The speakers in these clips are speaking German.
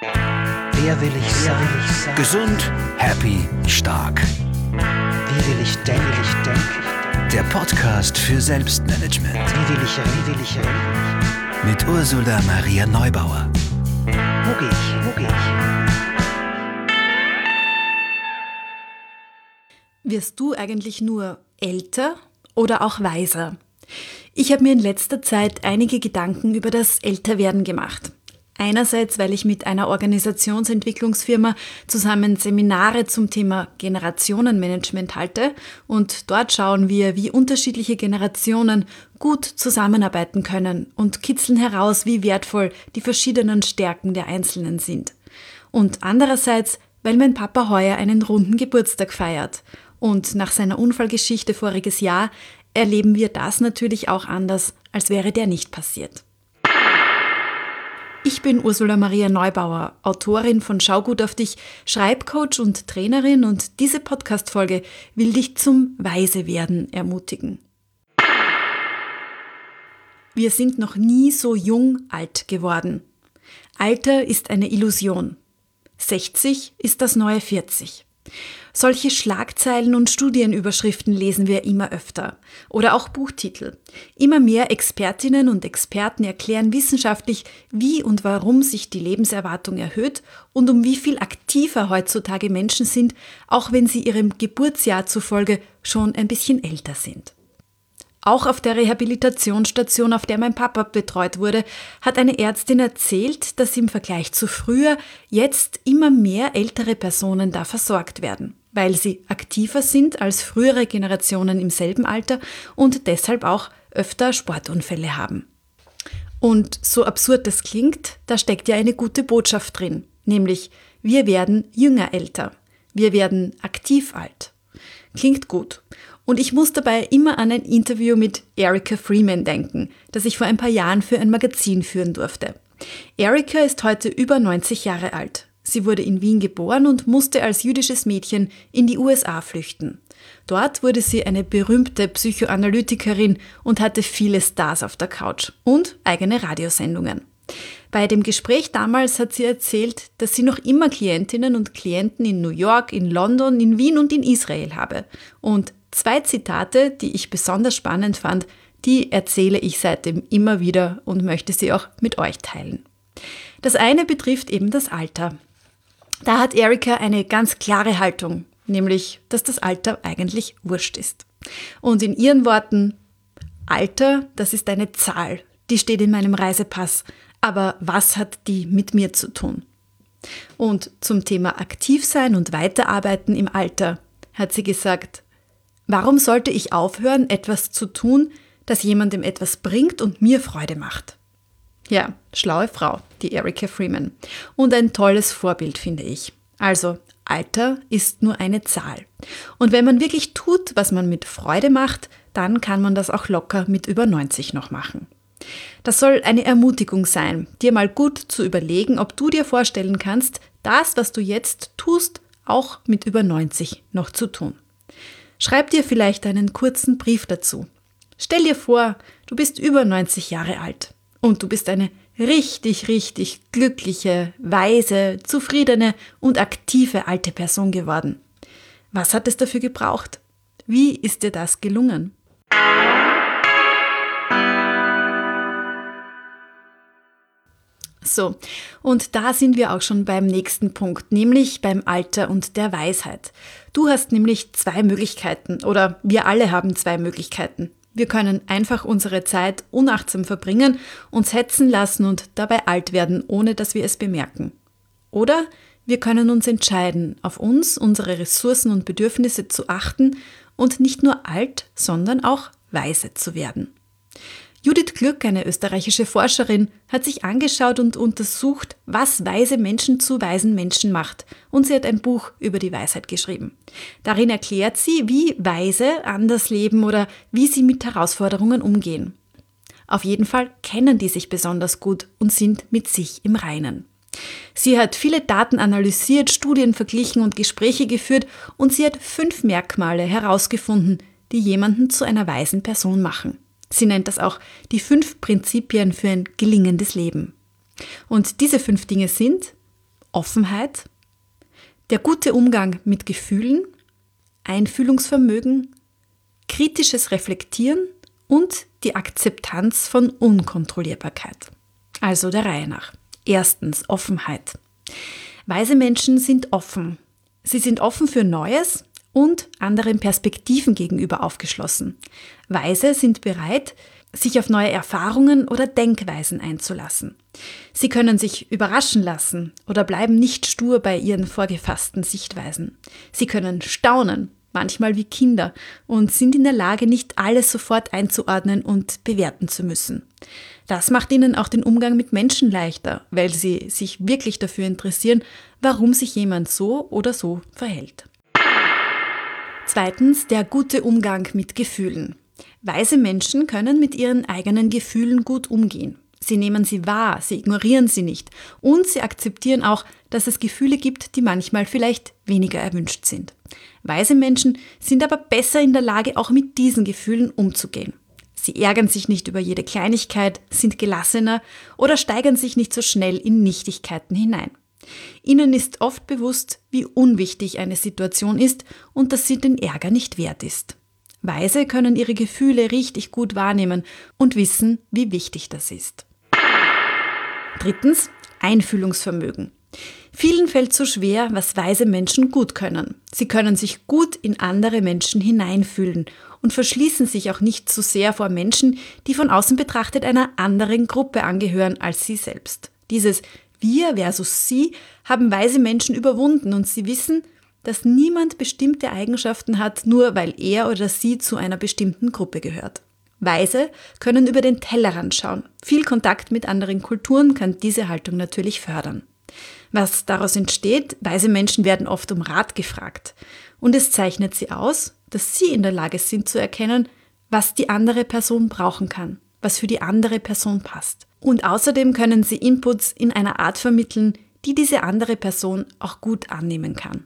Wer will ich sein? Gesund, happy, stark. Wie will ich denken? Wie will ich denken? Der Podcast für Selbstmanagement Wie will ich reden? Wie will ich reden? mit Ursula Maria Neubauer. Wo gehe ich? Wo gehe ich? Wirst du eigentlich nur älter oder auch weiser? Ich habe mir in letzter Zeit einige Gedanken über das Älterwerden gemacht. Einerseits, weil ich mit einer Organisationsentwicklungsfirma zusammen Seminare zum Thema Generationenmanagement halte und dort schauen wir, wie unterschiedliche Generationen gut zusammenarbeiten können und kitzeln heraus, wie wertvoll die verschiedenen Stärken der Einzelnen sind. Und andererseits, weil mein Papa heuer einen runden Geburtstag feiert und nach seiner Unfallgeschichte voriges Jahr erleben wir das natürlich auch anders, als wäre der nicht passiert. Ich bin Ursula Maria Neubauer, Autorin von Schau gut auf dich, Schreibcoach und Trainerin und diese Podcast-Folge will dich zum Weisewerden ermutigen. Wir sind noch nie so jung alt geworden. Alter ist eine Illusion. 60 ist das neue 40. Solche Schlagzeilen und Studienüberschriften lesen wir immer öfter. Oder auch Buchtitel. Immer mehr Expertinnen und Experten erklären wissenschaftlich, wie und warum sich die Lebenserwartung erhöht und um wie viel aktiver heutzutage Menschen sind, auch wenn sie ihrem Geburtsjahr zufolge schon ein bisschen älter sind. Auch auf der Rehabilitationsstation, auf der mein Papa betreut wurde, hat eine Ärztin erzählt, dass im Vergleich zu früher jetzt immer mehr ältere Personen da versorgt werden, weil sie aktiver sind als frühere Generationen im selben Alter und deshalb auch öfter Sportunfälle haben. Und so absurd das klingt, da steckt ja eine gute Botschaft drin, nämlich wir werden jünger älter, wir werden aktiv alt. Klingt gut. Und ich muss dabei immer an ein Interview mit Erika Freeman denken, das ich vor ein paar Jahren für ein Magazin führen durfte. Erika ist heute über 90 Jahre alt. Sie wurde in Wien geboren und musste als jüdisches Mädchen in die USA flüchten. Dort wurde sie eine berühmte Psychoanalytikerin und hatte viele Stars auf der Couch und eigene Radiosendungen. Bei dem Gespräch damals hat sie erzählt, dass sie noch immer Klientinnen und Klienten in New York, in London, in Wien und in Israel habe. Und Zwei Zitate, die ich besonders spannend fand, die erzähle ich seitdem immer wieder und möchte sie auch mit euch teilen. Das eine betrifft eben das Alter. Da hat Erika eine ganz klare Haltung, nämlich, dass das Alter eigentlich wurscht ist. Und in ihren Worten, Alter, das ist eine Zahl, die steht in meinem Reisepass, aber was hat die mit mir zu tun? Und zum Thema aktiv sein und weiterarbeiten im Alter hat sie gesagt, Warum sollte ich aufhören, etwas zu tun, das jemandem etwas bringt und mir Freude macht? Ja, schlaue Frau, die Erika Freeman. Und ein tolles Vorbild, finde ich. Also, Alter ist nur eine Zahl. Und wenn man wirklich tut, was man mit Freude macht, dann kann man das auch locker mit über 90 noch machen. Das soll eine Ermutigung sein, dir mal gut zu überlegen, ob du dir vorstellen kannst, das, was du jetzt tust, auch mit über 90 noch zu tun. Schreib dir vielleicht einen kurzen Brief dazu. Stell dir vor, du bist über 90 Jahre alt und du bist eine richtig, richtig glückliche, weise, zufriedene und aktive alte Person geworden. Was hat es dafür gebraucht? Wie ist dir das gelungen? So, und da sind wir auch schon beim nächsten Punkt, nämlich beim Alter und der Weisheit. Du hast nämlich zwei Möglichkeiten oder wir alle haben zwei Möglichkeiten. Wir können einfach unsere Zeit unachtsam verbringen, uns hetzen lassen und dabei alt werden, ohne dass wir es bemerken. Oder wir können uns entscheiden, auf uns, unsere Ressourcen und Bedürfnisse zu achten und nicht nur alt, sondern auch weise zu werden. Judith Glück, eine österreichische Forscherin, hat sich angeschaut und untersucht, was weise Menschen zu weisen Menschen macht. Und sie hat ein Buch über die Weisheit geschrieben. Darin erklärt sie, wie Weise anders leben oder wie sie mit Herausforderungen umgehen. Auf jeden Fall kennen die sich besonders gut und sind mit sich im Reinen. Sie hat viele Daten analysiert, Studien verglichen und Gespräche geführt und sie hat fünf Merkmale herausgefunden, die jemanden zu einer weisen Person machen. Sie nennt das auch die fünf Prinzipien für ein gelingendes Leben. Und diese fünf Dinge sind Offenheit, der gute Umgang mit Gefühlen, Einfühlungsvermögen, kritisches Reflektieren und die Akzeptanz von Unkontrollierbarkeit. Also der Reihe nach. Erstens Offenheit. Weise Menschen sind offen. Sie sind offen für Neues und anderen Perspektiven gegenüber aufgeschlossen. Weise sind bereit, sich auf neue Erfahrungen oder Denkweisen einzulassen. Sie können sich überraschen lassen oder bleiben nicht stur bei ihren vorgefassten Sichtweisen. Sie können staunen, manchmal wie Kinder, und sind in der Lage, nicht alles sofort einzuordnen und bewerten zu müssen. Das macht ihnen auch den Umgang mit Menschen leichter, weil sie sich wirklich dafür interessieren, warum sich jemand so oder so verhält. Zweitens der gute Umgang mit Gefühlen. Weise Menschen können mit ihren eigenen Gefühlen gut umgehen. Sie nehmen sie wahr, sie ignorieren sie nicht und sie akzeptieren auch, dass es Gefühle gibt, die manchmal vielleicht weniger erwünscht sind. Weise Menschen sind aber besser in der Lage, auch mit diesen Gefühlen umzugehen. Sie ärgern sich nicht über jede Kleinigkeit, sind gelassener oder steigern sich nicht so schnell in Nichtigkeiten hinein. Ihnen ist oft bewusst, wie unwichtig eine Situation ist und dass sie den Ärger nicht wert ist. Weise können ihre Gefühle richtig gut wahrnehmen und wissen, wie wichtig das ist. Drittens, Einfühlungsvermögen. Vielen fällt so schwer, was weise Menschen gut können. Sie können sich gut in andere Menschen hineinfühlen und verschließen sich auch nicht so sehr vor Menschen, die von außen betrachtet einer anderen Gruppe angehören als sie selbst. Dieses Wir versus Sie haben weise Menschen überwunden und sie wissen, dass niemand bestimmte Eigenschaften hat, nur weil er oder sie zu einer bestimmten Gruppe gehört. Weise können über den Tellerrand schauen. Viel Kontakt mit anderen Kulturen kann diese Haltung natürlich fördern. Was daraus entsteht, weise Menschen werden oft um Rat gefragt. Und es zeichnet sie aus, dass sie in der Lage sind zu erkennen, was die andere Person brauchen kann, was für die andere Person passt. Und außerdem können sie Inputs in einer Art vermitteln, die diese andere Person auch gut annehmen kann.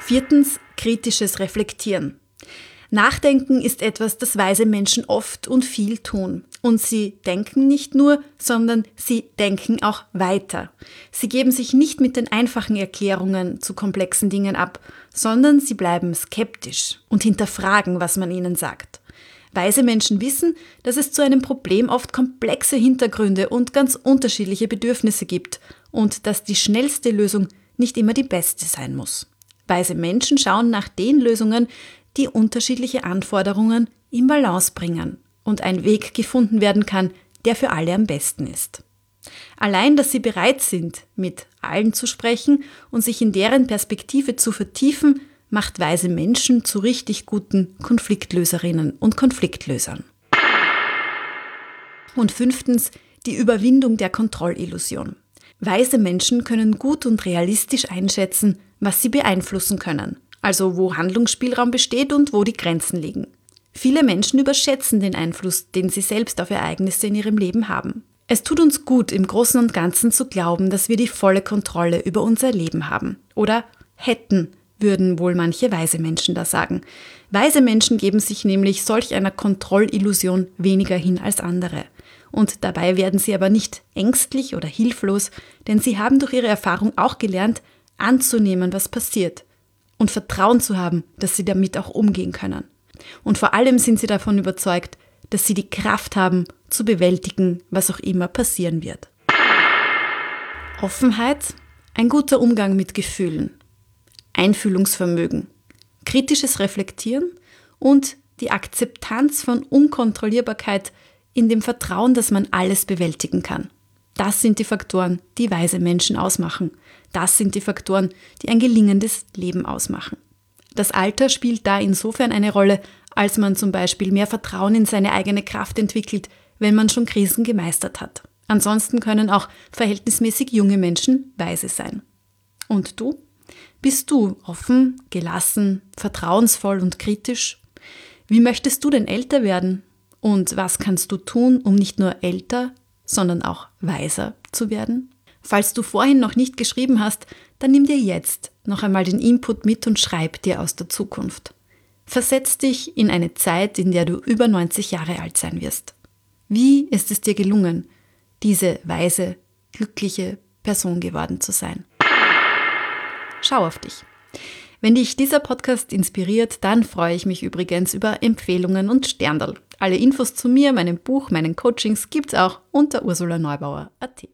Viertens, kritisches Reflektieren. Nachdenken ist etwas, das weise Menschen oft und viel tun. Und sie denken nicht nur, sondern sie denken auch weiter. Sie geben sich nicht mit den einfachen Erklärungen zu komplexen Dingen ab, sondern sie bleiben skeptisch und hinterfragen, was man ihnen sagt. Weise Menschen wissen, dass es zu einem Problem oft komplexe Hintergründe und ganz unterschiedliche Bedürfnisse gibt und dass die schnellste Lösung nicht immer die beste sein muss. Weise Menschen schauen nach den Lösungen, die unterschiedliche Anforderungen in Balance bringen und ein Weg gefunden werden kann, der für alle am besten ist. Allein, dass sie bereit sind, mit allen zu sprechen und sich in deren Perspektive zu vertiefen, macht weise Menschen zu richtig guten Konfliktlöserinnen und Konfliktlösern. Und fünftens, die Überwindung der Kontrollillusion. Weise Menschen können gut und realistisch einschätzen, was sie beeinflussen können, also wo Handlungsspielraum besteht und wo die Grenzen liegen. Viele Menschen überschätzen den Einfluss, den sie selbst auf Ereignisse in ihrem Leben haben. Es tut uns gut, im Großen und Ganzen zu glauben, dass wir die volle Kontrolle über unser Leben haben. Oder hätten, würden wohl manche weise Menschen da sagen. Weise Menschen geben sich nämlich solch einer Kontrollillusion weniger hin als andere. Und dabei werden sie aber nicht ängstlich oder hilflos, denn sie haben durch ihre Erfahrung auch gelernt, anzunehmen, was passiert und Vertrauen zu haben, dass sie damit auch umgehen können. Und vor allem sind sie davon überzeugt, dass sie die Kraft haben, zu bewältigen, was auch immer passieren wird. Offenheit, ein guter Umgang mit Gefühlen, Einfühlungsvermögen, kritisches Reflektieren und die Akzeptanz von Unkontrollierbarkeit in dem Vertrauen, dass man alles bewältigen kann. Das sind die Faktoren, die weise Menschen ausmachen. Das sind die Faktoren, die ein gelingendes Leben ausmachen. Das Alter spielt da insofern eine Rolle, als man zum Beispiel mehr Vertrauen in seine eigene Kraft entwickelt, wenn man schon Krisen gemeistert hat. Ansonsten können auch verhältnismäßig junge Menschen weise sein. Und du? Bist du offen, gelassen, vertrauensvoll und kritisch? Wie möchtest du denn älter werden? Und was kannst du tun, um nicht nur älter, sondern auch weiser zu werden? Falls du vorhin noch nicht geschrieben hast, dann nimm dir jetzt noch einmal den Input mit und schreib dir aus der Zukunft. Versetz dich in eine Zeit, in der du über 90 Jahre alt sein wirst. Wie ist es dir gelungen, diese weise, glückliche, Person geworden zu sein. Schau auf dich. Wenn dich dieser Podcast inspiriert, dann freue ich mich übrigens über Empfehlungen und Sterndal. Alle Infos zu mir, meinem Buch, meinen Coachings gibt's auch unter ursulaneubauer.at.